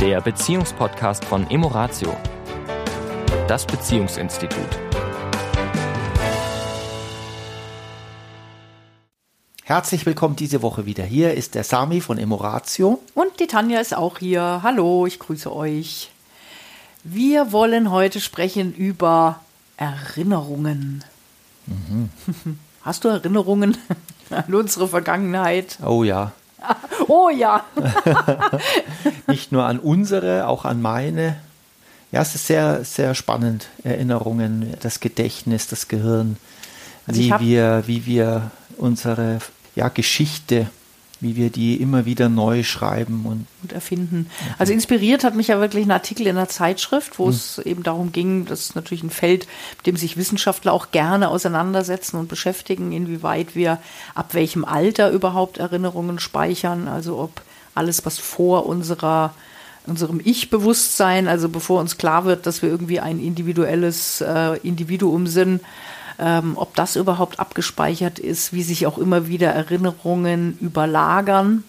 der Beziehungspodcast von Emoratio, das Beziehungsinstitut. Herzlich willkommen diese Woche wieder. Hier ist der Sami von Emoratio. Und die Tanja ist auch hier. Hallo, ich grüße euch. Wir wollen heute sprechen über Erinnerungen. Mhm. Hast du Erinnerungen an unsere Vergangenheit? Oh ja. Oh ja. Nicht nur an unsere, auch an meine. Ja, es ist sehr, sehr spannend. Erinnerungen, das Gedächtnis, das Gehirn, also wie, wir, wie wir unsere ja, Geschichte wie wir die immer wieder neu schreiben und, und erfinden. Also inspiriert hat mich ja wirklich ein Artikel in einer Zeitschrift, wo mhm. es eben darum ging, das ist natürlich ein Feld, mit dem sich Wissenschaftler auch gerne auseinandersetzen und beschäftigen, inwieweit wir ab welchem Alter überhaupt Erinnerungen speichern, also ob alles, was vor unserer unserem Ich-Bewusstsein, also bevor uns klar wird, dass wir irgendwie ein individuelles äh, Individuum sind, ähm, ob das überhaupt abgespeichert ist, wie sich auch immer wieder Erinnerungen überlagern,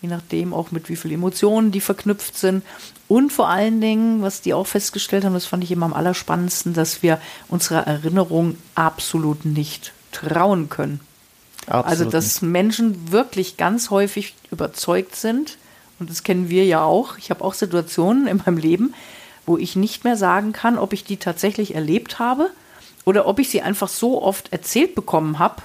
je nachdem auch mit wie vielen Emotionen die verknüpft sind. Und vor allen Dingen, was die auch festgestellt haben, das fand ich immer am allerspannendsten, dass wir unserer Erinnerung absolut nicht trauen können. Absolut also, dass. Menschen wirklich ganz häufig überzeugt sind, und das kennen wir ja auch. Ich habe auch Situationen in meinem Leben, wo ich nicht mehr sagen kann, ob ich die tatsächlich erlebt habe oder ob ich sie einfach so oft erzählt bekommen habe,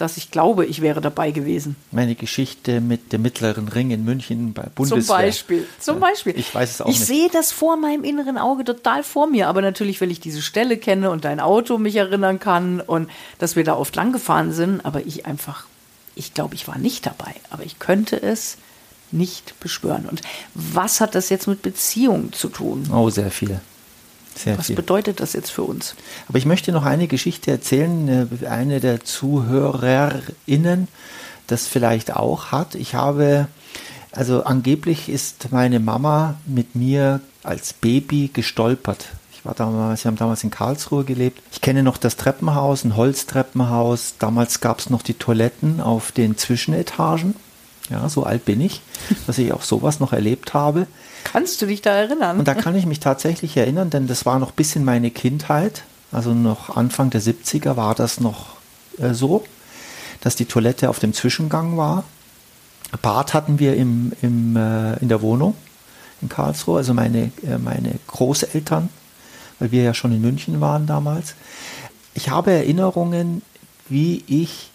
dass ich glaube, ich wäre dabei gewesen. Meine Geschichte mit dem mittleren Ring in München bei Bundeswehr. Zum Beispiel. Zum Beispiel. Ich weiß es auch ich nicht. Ich sehe das vor meinem inneren Auge total vor mir, aber natürlich, weil ich diese Stelle kenne und dein Auto mich erinnern kann und dass wir da oft lang gefahren sind, aber ich einfach, ich glaube, ich war nicht dabei, aber ich könnte es nicht beschwören. Und was hat das jetzt mit Beziehungen zu tun? Oh, sehr viel. Sehr Was viel. bedeutet das jetzt für uns? Aber ich möchte noch eine Geschichte erzählen, äh, eine der ZuhörerInnen das vielleicht auch hat. Ich habe, also angeblich ist meine Mama mit mir als Baby gestolpert. Ich war damals, sie haben damals in Karlsruhe gelebt. Ich kenne noch das Treppenhaus, ein Holztreppenhaus. Damals gab es noch die Toiletten auf den Zwischenetagen. Ja, so alt bin ich, dass ich auch sowas noch erlebt habe. Kannst du dich da erinnern? Und da kann ich mich tatsächlich erinnern, denn das war noch bis in meine Kindheit, also noch Anfang der 70er war das noch äh, so, dass die Toilette auf dem Zwischengang war. Bad hatten wir im, im, äh, in der Wohnung in Karlsruhe, also meine, äh, meine Großeltern, weil wir ja schon in München waren damals. Ich habe Erinnerungen, wie ich,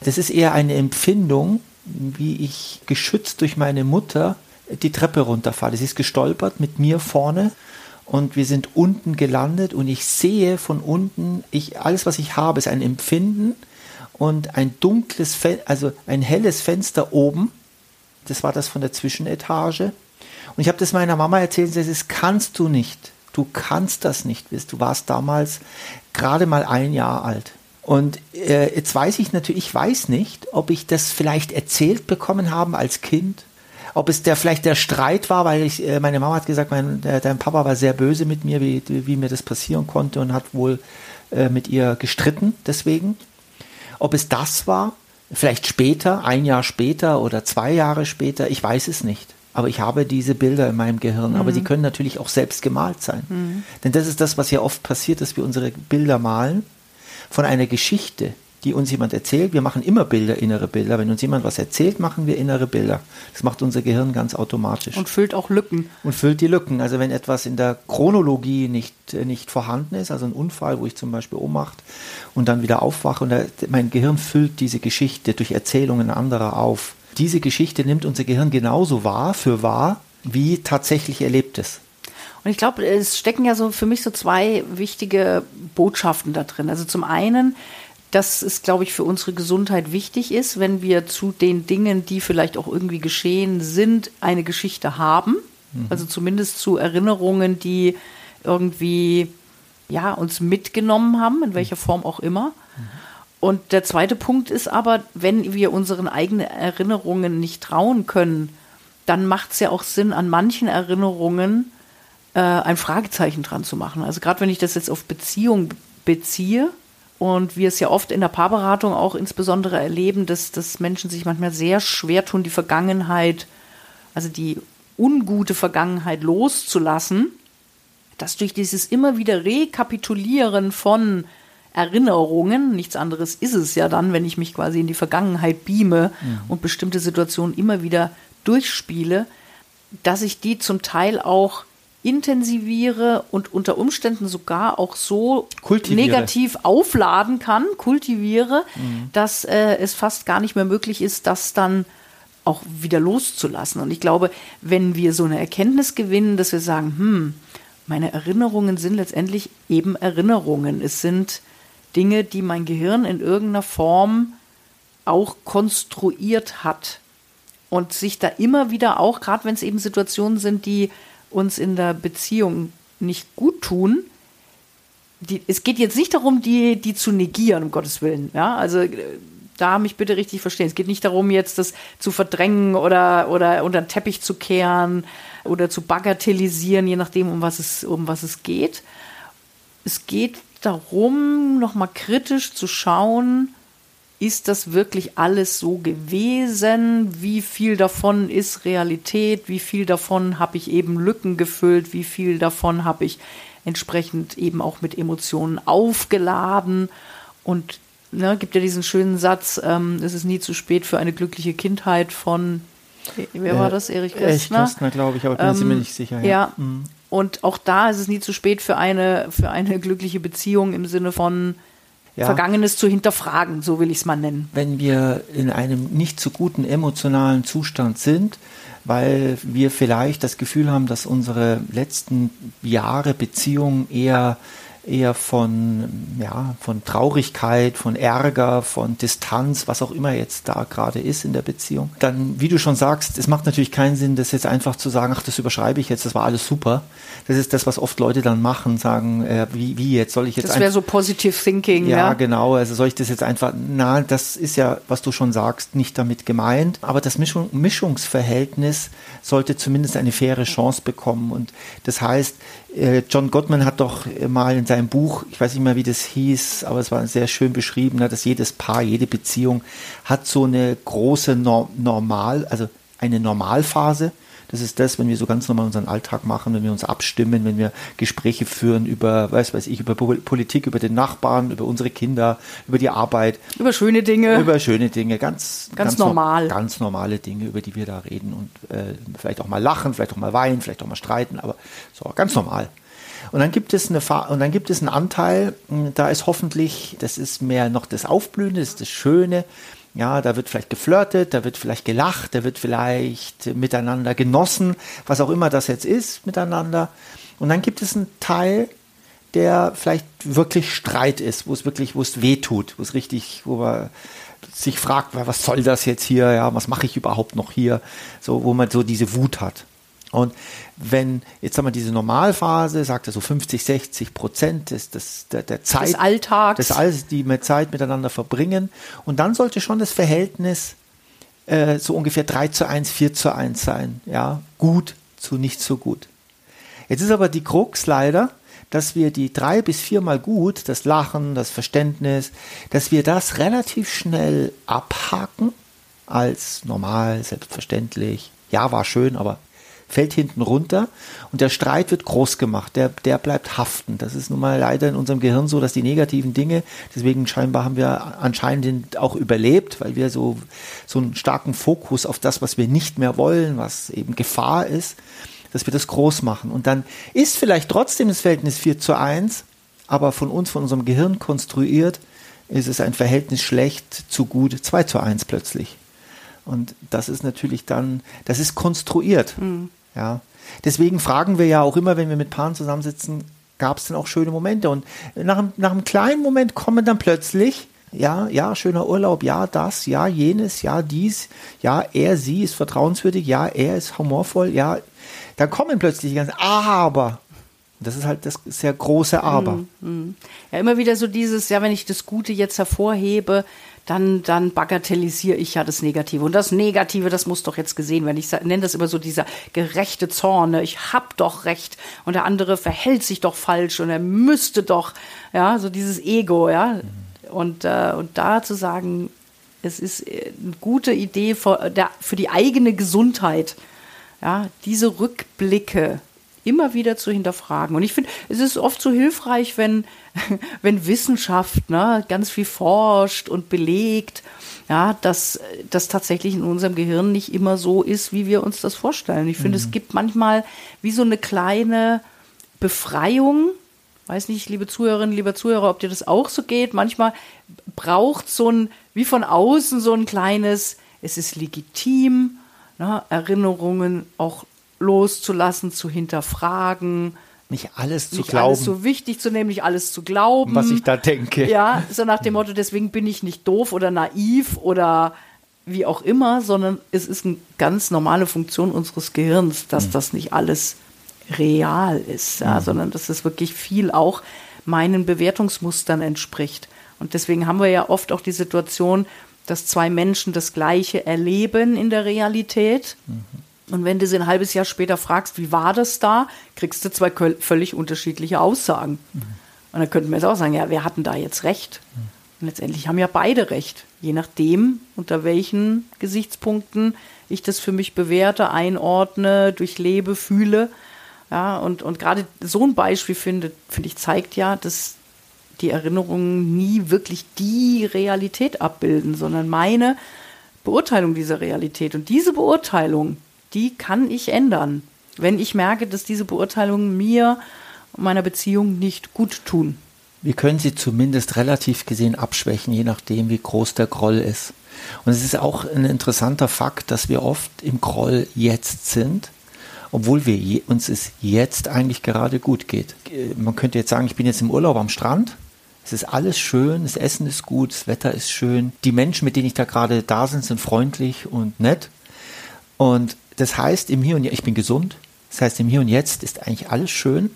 das ist eher eine Empfindung, wie ich geschützt durch meine Mutter die Treppe runterfalle. Sie ist gestolpert mit mir vorne und wir sind unten gelandet und ich sehe von unten, ich, alles was ich habe, ist ein Empfinden und ein dunkles, also ein helles Fenster oben. Das war das von der Zwischenetage. Und ich habe das meiner Mama erzählt, sie sagt, das kannst du nicht. Du kannst das nicht. Du warst damals gerade mal ein Jahr alt. Und äh, jetzt weiß ich natürlich, ich weiß nicht, ob ich das vielleicht erzählt bekommen habe als Kind, ob es der vielleicht der Streit war, weil ich, äh, meine Mama hat gesagt, mein, der, dein Papa war sehr böse mit mir, wie, wie mir das passieren konnte und hat wohl äh, mit ihr gestritten deswegen. Ob es das war, vielleicht später, ein Jahr später oder zwei Jahre später, ich weiß es nicht. Aber ich habe diese Bilder in meinem Gehirn. Mhm. Aber die können natürlich auch selbst gemalt sein. Mhm. Denn das ist das, was ja oft passiert, dass wir unsere Bilder malen von einer Geschichte, die uns jemand erzählt. Wir machen immer Bilder, innere Bilder. Wenn uns jemand was erzählt, machen wir innere Bilder. Das macht unser Gehirn ganz automatisch. Und füllt auch Lücken. Und füllt die Lücken. Also wenn etwas in der Chronologie nicht, äh, nicht vorhanden ist, also ein Unfall, wo ich zum Beispiel Ohnmacht und dann wieder aufwache und da, mein Gehirn füllt diese Geschichte durch Erzählungen anderer auf. Diese Geschichte nimmt unser Gehirn genauso wahr, für wahr, wie tatsächlich erlebtes. Und ich glaube, es stecken ja so für mich so zwei wichtige Botschaften da drin. Also zum einen, dass es, glaube ich, für unsere Gesundheit wichtig ist, wenn wir zu den Dingen, die vielleicht auch irgendwie geschehen sind, eine Geschichte haben. Mhm. Also zumindest zu Erinnerungen, die irgendwie ja, uns mitgenommen haben, in welcher Form auch immer. Mhm. Und der zweite Punkt ist aber, wenn wir unseren eigenen Erinnerungen nicht trauen können, dann macht es ja auch Sinn, an manchen Erinnerungen äh, ein Fragezeichen dran zu machen. Also gerade wenn ich das jetzt auf Beziehung beziehe und wir es ja oft in der Paarberatung auch insbesondere erleben, dass, dass Menschen sich manchmal sehr schwer tun, die Vergangenheit, also die ungute Vergangenheit loszulassen, dass durch dieses immer wieder Rekapitulieren von Erinnerungen, nichts anderes ist es ja dann, wenn ich mich quasi in die Vergangenheit beame mhm. und bestimmte Situationen immer wieder durchspiele, dass ich die zum Teil auch intensiviere und unter Umständen sogar auch so negativ aufladen kann, kultiviere, mhm. dass äh, es fast gar nicht mehr möglich ist, das dann auch wieder loszulassen. Und ich glaube, wenn wir so eine Erkenntnis gewinnen, dass wir sagen, hm, meine Erinnerungen sind letztendlich eben Erinnerungen. Es sind Dinge, die mein Gehirn in irgendeiner Form auch konstruiert hat und sich da immer wieder auch, gerade wenn es eben Situationen sind, die uns in der Beziehung nicht gut tun, die, es geht jetzt nicht darum, die, die zu negieren, um Gottes Willen. Ja, also äh, da mich bitte richtig verstehen. Es geht nicht darum, jetzt das zu verdrängen oder, oder unter den Teppich zu kehren oder zu bagatellisieren, je nachdem, um was es, um was es geht. Es geht darum, nochmal kritisch zu schauen, ist das wirklich alles so gewesen? Wie viel davon ist Realität? Wie viel davon habe ich eben Lücken gefüllt? Wie viel davon habe ich entsprechend eben auch mit Emotionen aufgeladen? Und ne, gibt ja diesen schönen Satz, ähm, es ist nie zu spät für eine glückliche Kindheit von, wer war das? Erich Kästner? Erich Kästner, glaube ich, aber bin ähm, mir nicht sicher. Ja. ja. Mhm. Und auch da ist es nie zu spät für eine, für eine glückliche Beziehung im Sinne von, ja. Vergangenes zu hinterfragen, so will ich es mal nennen. Wenn wir in einem nicht so guten emotionalen Zustand sind, weil wir vielleicht das Gefühl haben, dass unsere letzten Jahre Beziehung eher eher von, ja, von Traurigkeit, von Ärger, von Distanz, was auch immer jetzt da gerade ist in der Beziehung. Dann, wie du schon sagst, es macht natürlich keinen Sinn, das jetzt einfach zu sagen, ach, das überschreibe ich jetzt, das war alles super. Das ist das, was oft Leute dann machen, sagen, äh, wie, wie jetzt soll ich jetzt. Das wäre so positive thinking, ja. Ja, genau. Also soll ich das jetzt einfach, na, das ist ja, was du schon sagst, nicht damit gemeint. Aber das Mischung, Mischungsverhältnis sollte zumindest eine faire Chance bekommen. Und das heißt, äh, John Gottman hat doch mal in seinem Buch, ich weiß nicht mehr, wie das hieß, aber es war sehr schön beschrieben, dass jedes Paar, jede Beziehung hat so eine große Normal, also eine Normalphase das ist das, wenn wir so ganz normal unseren Alltag machen, wenn wir uns abstimmen, wenn wir Gespräche führen über, weiß weiß ich, über Politik, über den Nachbarn, über unsere Kinder, über die Arbeit. Über schöne Dinge. Über schöne Dinge, ganz, ganz, ganz normal. No ganz normale Dinge, über die wir da reden und äh, vielleicht auch mal lachen, vielleicht auch mal weinen, vielleicht auch mal streiten, aber so, ganz normal. Und dann gibt es eine und dann gibt es einen Anteil, hm, da ist hoffentlich, das ist mehr noch das Aufblühende, das ist das Schöne, ja, da wird vielleicht geflirtet, da wird vielleicht gelacht, da wird vielleicht miteinander genossen, was auch immer das jetzt ist miteinander. Und dann gibt es einen Teil, der vielleicht wirklich Streit ist, wo es wirklich, wo es weh tut, wo es richtig, wo man sich fragt, was soll das jetzt hier, ja, was mache ich überhaupt noch hier, so, wo man so diese Wut hat. Und wenn, jetzt haben wir diese Normalphase, sagt er so 50, 60 Prozent des, des, der, der Zeit. Des Alltags. Des Alls, die mit Zeit miteinander verbringen. Und dann sollte schon das Verhältnis äh, so ungefähr 3 zu 1, 4 zu 1 sein. Ja, gut zu nicht so gut. Jetzt ist aber die Krux leider, dass wir die drei bis viermal gut, das Lachen, das Verständnis, dass wir das relativ schnell abhaken als normal, selbstverständlich. Ja, war schön, aber fällt hinten runter und der Streit wird groß gemacht, der, der bleibt haften. Das ist nun mal leider in unserem Gehirn so, dass die negativen Dinge, deswegen scheinbar haben wir anscheinend auch überlebt, weil wir so, so einen starken Fokus auf das, was wir nicht mehr wollen, was eben Gefahr ist, dass wir das groß machen. Und dann ist vielleicht trotzdem das Verhältnis 4 zu 1, aber von uns, von unserem Gehirn konstruiert, ist es ein Verhältnis schlecht zu gut 2 zu 1 plötzlich. Und das ist natürlich dann, das ist konstruiert. Mhm. Ja. Deswegen fragen wir ja auch immer, wenn wir mit Paaren zusammensitzen, gab es denn auch schöne Momente? Und nach, nach einem kleinen Moment kommen dann plötzlich, ja, ja, schöner Urlaub, ja, das, ja, jenes, ja, dies, ja, er, sie ist vertrauenswürdig, ja, er ist humorvoll, ja, dann kommen plötzlich die ganzen Aber. Das ist halt das sehr große Aber. Mm, mm. Ja, immer wieder so dieses, ja, wenn ich das Gute jetzt hervorhebe, dann, dann bagatellisiere ich ja das Negative. Und das Negative, das muss doch jetzt gesehen werden. Ich nenne das immer so dieser gerechte Zorn. Ne? Ich hab doch recht und der andere verhält sich doch falsch und er müsste doch, ja, so dieses Ego, ja. Und, äh, und da zu sagen, es ist äh, eine gute Idee für, der, für die eigene Gesundheit, ja, diese Rückblicke immer wieder zu hinterfragen. Und ich finde, es ist oft so hilfreich, wenn, wenn Wissenschaft ne, ganz viel forscht und belegt, ja, dass das tatsächlich in unserem Gehirn nicht immer so ist, wie wir uns das vorstellen. Ich finde, mhm. es gibt manchmal wie so eine kleine Befreiung. Weiß nicht, liebe Zuhörerinnen, lieber Zuhörer, ob dir das auch so geht. Manchmal braucht so ein, wie von außen so ein kleines, es ist legitim, ne, Erinnerungen auch loszulassen, zu hinterfragen. Nicht alles zu nicht glauben. Alles so wichtig zu nehmen, nicht alles zu glauben. Was ich da denke. Ja, so nach dem Motto, deswegen bin ich nicht doof oder naiv oder wie auch immer, sondern es ist eine ganz normale Funktion unseres Gehirns, dass mhm. das nicht alles real ist, ja, mhm. sondern dass es wirklich viel auch meinen Bewertungsmustern entspricht. Und deswegen haben wir ja oft auch die Situation, dass zwei Menschen das Gleiche erleben in der Realität. Mhm. Und wenn du sie ein halbes Jahr später fragst, wie war das da, kriegst du zwei völlig unterschiedliche Aussagen. Mhm. Und dann könnten wir jetzt auch sagen, ja, wer hatten da jetzt recht? Mhm. Und letztendlich haben ja beide recht, je nachdem, unter welchen Gesichtspunkten ich das für mich bewerte, einordne, durchlebe, fühle. Ja, und, und gerade so ein Beispiel finde, finde ich, zeigt ja, dass die Erinnerungen nie wirklich die Realität abbilden, sondern meine Beurteilung dieser Realität. Und diese Beurteilung, die kann ich ändern, wenn ich merke, dass diese Beurteilungen mir und meiner Beziehung nicht gut tun. Wir können sie zumindest relativ gesehen abschwächen, je nachdem, wie groß der Groll ist. Und es ist auch ein interessanter Fakt, dass wir oft im Groll jetzt sind, obwohl wir je, uns es jetzt eigentlich gerade gut geht. Man könnte jetzt sagen, ich bin jetzt im Urlaub am Strand. Es ist alles schön, das Essen ist gut, das Wetter ist schön. Die Menschen, mit denen ich da gerade da sind, sind freundlich und nett. Und das heißt, im Hier und Jetzt, ich bin gesund. Das heißt, im Hier und Jetzt ist eigentlich alles schön,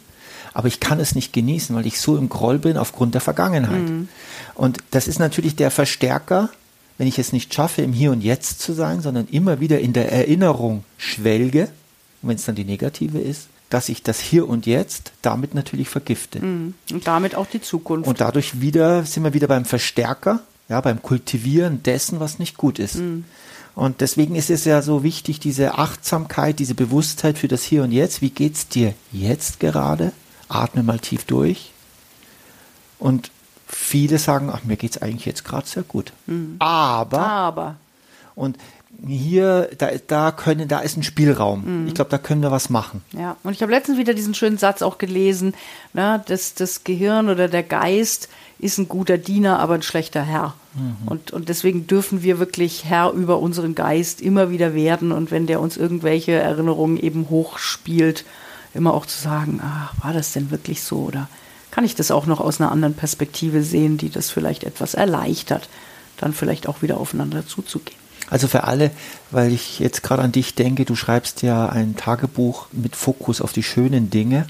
aber ich kann es nicht genießen, weil ich so im Groll bin aufgrund der Vergangenheit. Mhm. Und das ist natürlich der Verstärker, wenn ich es nicht schaffe, im Hier und Jetzt zu sein, sondern immer wieder in der Erinnerung schwelge, wenn es dann die negative ist, dass ich das Hier und Jetzt damit natürlich vergifte. Mhm. Und damit auch die Zukunft. Und dadurch wieder sind wir wieder beim Verstärker, ja, beim Kultivieren dessen, was nicht gut ist. Mhm. Und deswegen ist es ja so wichtig, diese Achtsamkeit, diese Bewusstheit für das Hier und Jetzt. Wie geht's dir jetzt gerade? Atme mal tief durch. Und viele sagen, ach, mir geht's eigentlich jetzt gerade sehr gut. Mhm. Aber, Aber. Und hier, da, da können, da ist ein Spielraum. Mhm. Ich glaube, da können wir was machen. Ja, und ich habe letztens wieder diesen schönen Satz auch gelesen, ne, dass das Gehirn oder der Geist ist ein guter Diener, aber ein schlechter Herr. Mhm. Und, und deswegen dürfen wir wirklich Herr über unseren Geist immer wieder werden. Und wenn der uns irgendwelche Erinnerungen eben hochspielt, immer auch zu sagen, ach, war das denn wirklich so? Oder kann ich das auch noch aus einer anderen Perspektive sehen, die das vielleicht etwas erleichtert, dann vielleicht auch wieder aufeinander zuzugehen? Also für alle, weil ich jetzt gerade an dich denke, du schreibst ja ein Tagebuch mit Fokus auf die schönen Dinge.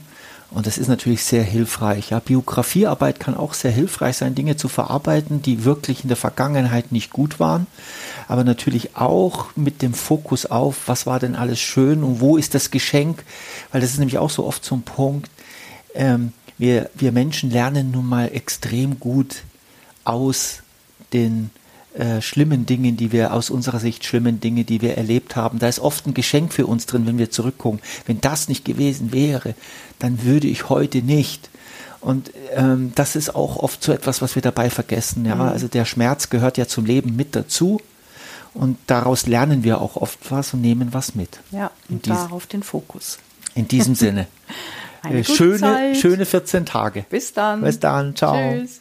Und das ist natürlich sehr hilfreich. Ja, Biografiearbeit kann auch sehr hilfreich sein, Dinge zu verarbeiten, die wirklich in der Vergangenheit nicht gut waren. Aber natürlich auch mit dem Fokus auf, was war denn alles schön und wo ist das Geschenk? Weil das ist nämlich auch so oft so Punkt. Ähm, wir, wir Menschen lernen nun mal extrem gut aus den äh, schlimmen Dingen, die wir aus unserer Sicht schlimmen Dinge, die wir erlebt haben. Da ist oft ein Geschenk für uns drin, wenn wir zurückgucken. Wenn das nicht gewesen wäre, dann würde ich heute nicht. Und ähm, das ist auch oft so etwas, was wir dabei vergessen. Ja, mhm. also der Schmerz gehört ja zum Leben mit dazu. Und daraus lernen wir auch oft was und nehmen was mit. Ja, und darauf den Fokus. In diesem Sinne. Eine äh, schöne, Zeit. schöne 14 Tage. Bis dann. Bis dann. Ciao. Tschüss.